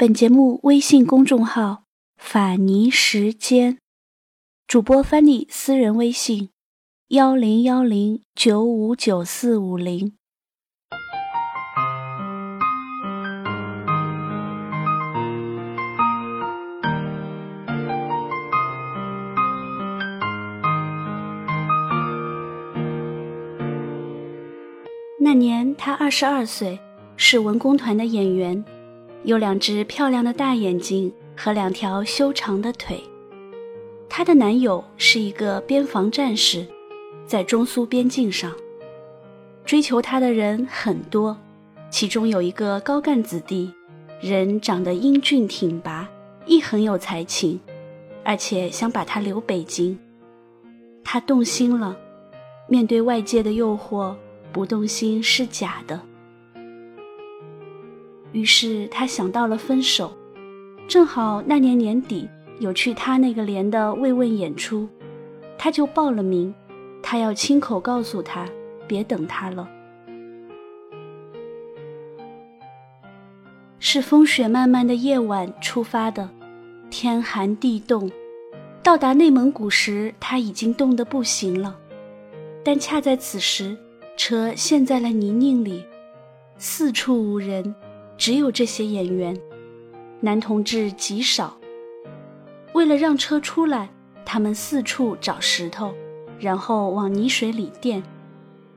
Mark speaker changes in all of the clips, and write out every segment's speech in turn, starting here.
Speaker 1: 本节目微信公众号“法尼时间”，主播 Fanny 私人微信：幺零幺零九五九四五零。那年他二十二岁，是文工团的演员。有两只漂亮的大眼睛和两条修长的腿。她的男友是一个边防战士，在中苏边境上。追求她的人很多，其中有一个高干子弟，人长得英俊挺拔，亦很有才情，而且想把她留北京。他动心了，面对外界的诱惑，不动心是假的。于是他想到了分手，正好那年年底有去他那个连的慰问演出，他就报了名。他要亲口告诉他，别等他了。是风雪漫漫的夜晚出发的，天寒地冻，到达内蒙古时他已经冻得不行了，但恰在此时，车陷在了泥泞里，四处无人。只有这些演员，男同志极少。为了让车出来，他们四处找石头，然后往泥水里垫。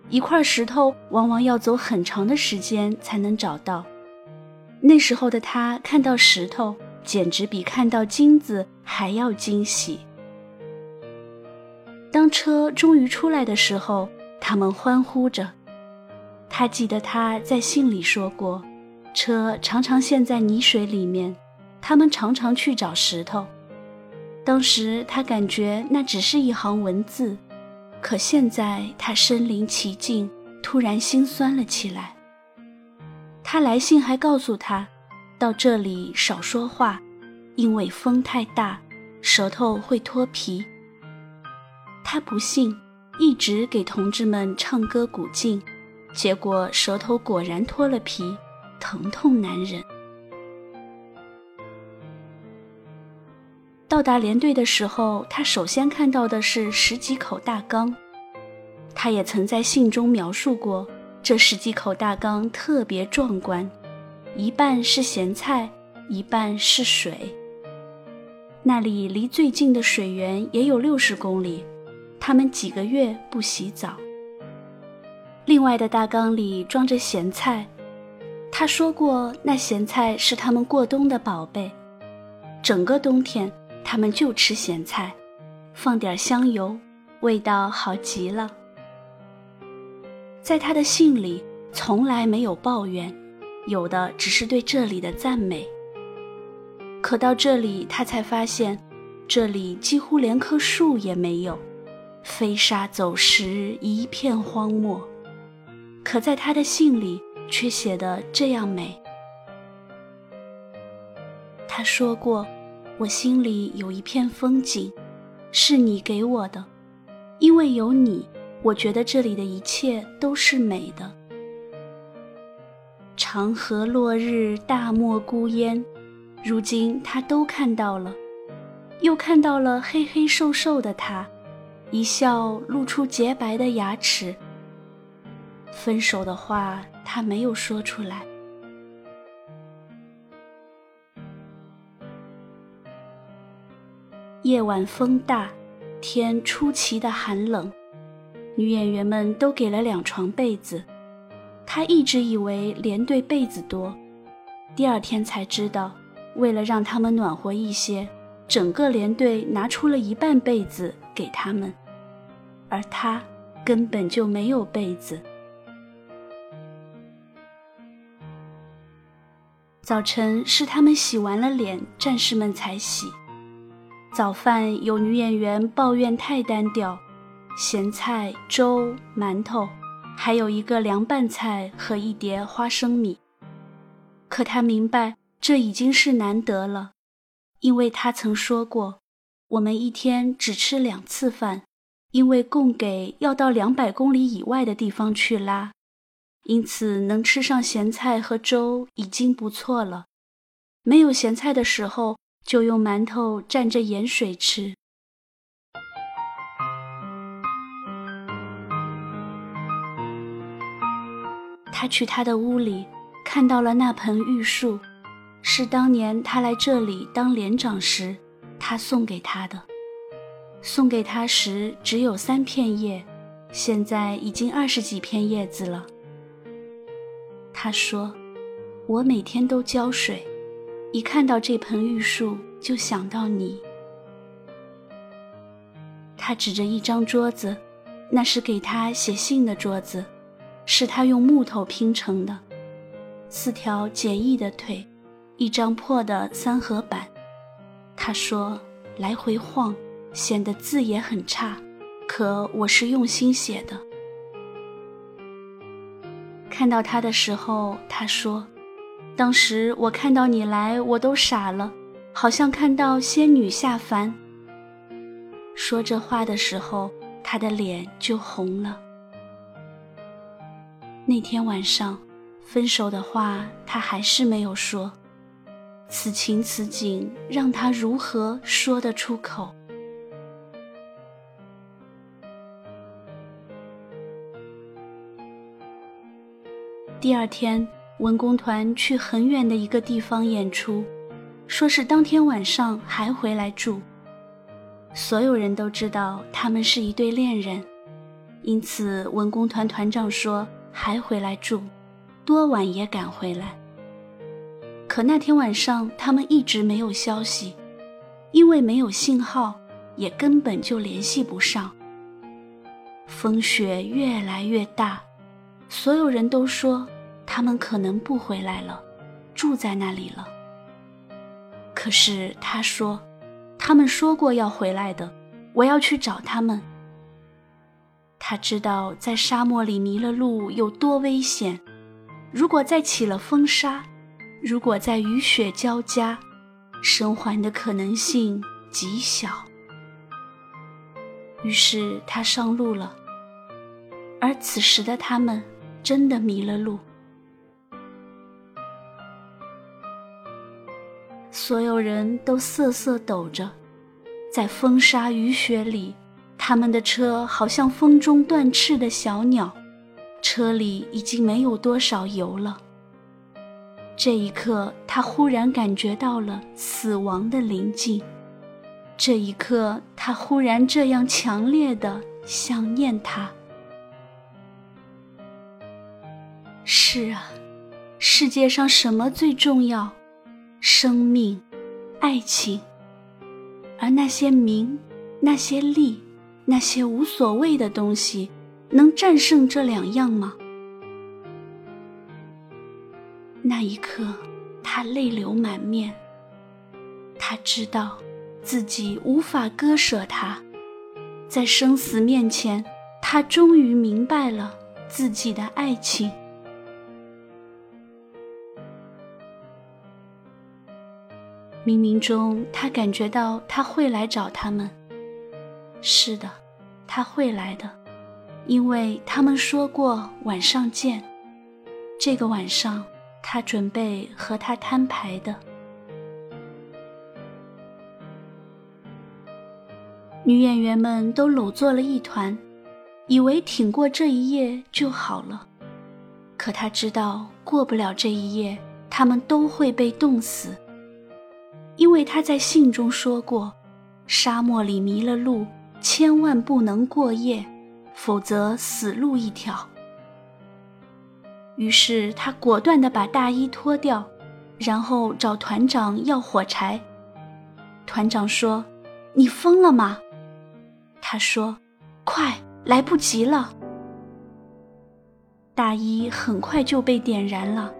Speaker 1: 一块石头往往要走很长的时间才能找到。那时候的他看到石头，简直比看到金子还要惊喜。当车终于出来的时候，他们欢呼着。他记得他在信里说过。车常常陷在泥水里面，他们常常去找石头。当时他感觉那只是一行文字，可现在他身临其境，突然心酸了起来。他来信还告诉他，到这里少说话，因为风太大，舌头会脱皮。他不信，一直给同志们唱歌鼓劲，结果舌头果然脱了皮。疼痛难忍。到达连队的时候，他首先看到的是十几口大缸。他也曾在信中描述过，这十几口大缸特别壮观，一半是咸菜，一半是水。那里离最近的水源也有六十公里，他们几个月不洗澡。另外的大缸里装着咸菜。他说过，那咸菜是他们过冬的宝贝，整个冬天他们就吃咸菜，放点香油，味道好极了。在他的信里从来没有抱怨，有的只是对这里的赞美。可到这里，他才发现，这里几乎连棵树也没有，飞沙走石，一片荒漠。可在他的信里。却写得这样美。他说过：“我心里有一片风景，是你给我的，因为有你，我觉得这里的一切都是美的。”长河落日，大漠孤烟，如今他都看到了，又看到了黑黑瘦瘦的他，一笑露出洁白的牙齿。分手的话。他没有说出来。夜晚风大，天出奇的寒冷，女演员们都给了两床被子。他一直以为连队被子多，第二天才知道，为了让他们暖和一些，整个连队拿出了一半被子给他们，而他根本就没有被子。早晨是他们洗完了脸，战士们才洗。早饭有女演员抱怨太单调，咸菜、粥、馒头，还有一个凉拌菜和一碟花生米。可他明白这已经是难得了，因为他曾说过，我们一天只吃两次饭，因为供给要到两百公里以外的地方去拉。因此，能吃上咸菜和粥已经不错了。没有咸菜的时候，就用馒头蘸着盐水吃。他去他的屋里，看到了那盆玉树，是当年他来这里当连长时，他送给他的。送给他时只有三片叶，现在已经二十几片叶子了。他说：“我每天都浇水，一看到这盆玉树就想到你。”他指着一张桌子，那是给他写信的桌子。是他用木头拼成的，四条简易的腿，一张破的三合板。他说：“来回晃，显得字也很差，可我是用心写的。”看到他的时候，他说：“当时我看到你来，我都傻了，好像看到仙女下凡。”说这话的时候，他的脸就红了。那天晚上，分手的话他还是没有说。此情此景，让他如何说得出口？第二天，文工团去很远的一个地方演出，说是当天晚上还回来住。所有人都知道他们是一对恋人，因此文工团团长说。还回来住，多晚也赶回来。可那天晚上他们一直没有消息，因为没有信号，也根本就联系不上。风雪越来越大，所有人都说他们可能不回来了，住在那里了。可是他说，他们说过要回来的，我要去找他们。他知道在沙漠里迷了路有多危险，如果再起了风沙，如果在雨雪交加，生还的可能性极小。于是他上路了，而此时的他们真的迷了路，所有人都瑟瑟抖着，在风沙雨雪里。他们的车好像风中断翅的小鸟，车里已经没有多少油了。这一刻，他忽然感觉到了死亡的临近。这一刻，他忽然这样强烈的想念他。是啊，世界上什么最重要？生命、爱情，而那些名，那些利。那些无所谓的东西，能战胜这两样吗？那一刻，他泪流满面。他知道，自己无法割舍他，在生死面前，他终于明白了自己的爱情。冥冥中，他感觉到他会来找他们。是的。他会来的，因为他们说过晚上见。这个晚上，他准备和他摊牌的。女演员们都搂作了一团，以为挺过这一夜就好了。可他知道，过不了这一夜，他们都会被冻死，因为他在信中说过，沙漠里迷了路。千万不能过夜，否则死路一条。于是他果断地把大衣脱掉，然后找团长要火柴。团长说：“你疯了吗？”他说：“快，来不及了。”大衣很快就被点燃了，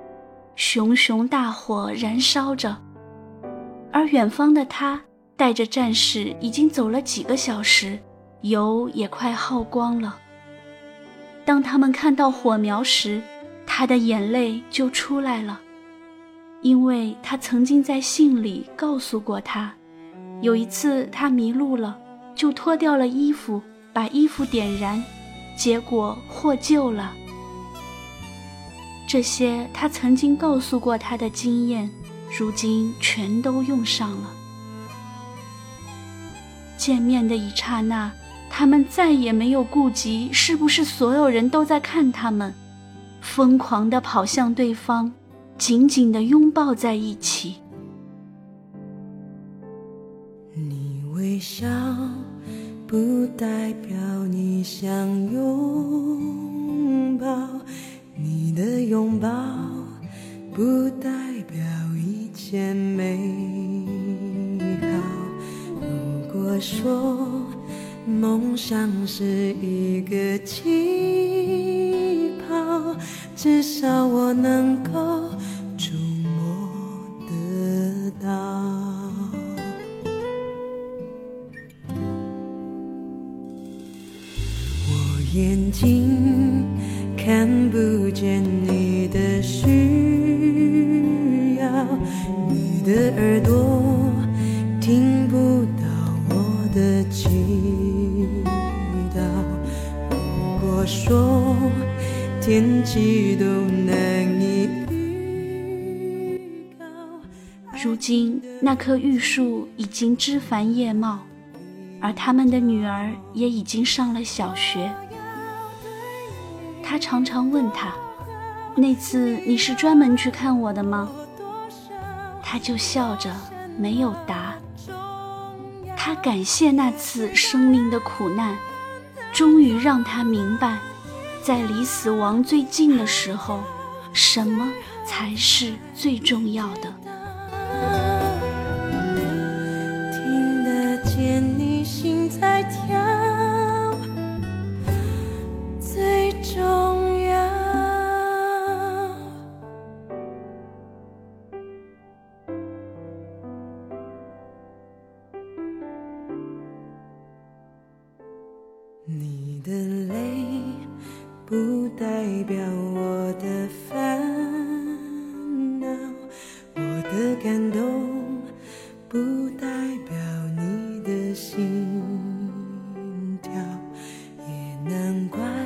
Speaker 1: 熊熊大火燃烧着，而远方的他。带着战士已经走了几个小时，油也快耗光了。当他们看到火苗时，他的眼泪就出来了，因为他曾经在信里告诉过他，有一次他迷路了，就脱掉了衣服，把衣服点燃，结果获救了。这些他曾经告诉过他的经验，如今全都用上了。见面的一刹那，他们再也没有顾及是不是所有人都在看他们，疯狂地跑向对方，紧紧地拥抱在一起。
Speaker 2: 你微笑。不代表你想拥抱，你的拥抱不代表一一切美好。如果说梦想是一个气泡，至少我能够。听不到我的祈祷。如果说天气都难以预，
Speaker 1: 如今那棵玉树已经枝繁叶茂，而他们的女儿也已经上了小学。他常常问他：“那次你是专门去看我的吗？”他就笑着没有答。他感谢那次生命的苦难，终于让他明白，在离死亡最近的时候，什么才是最重要的。
Speaker 2: 听得见你心在跳。关。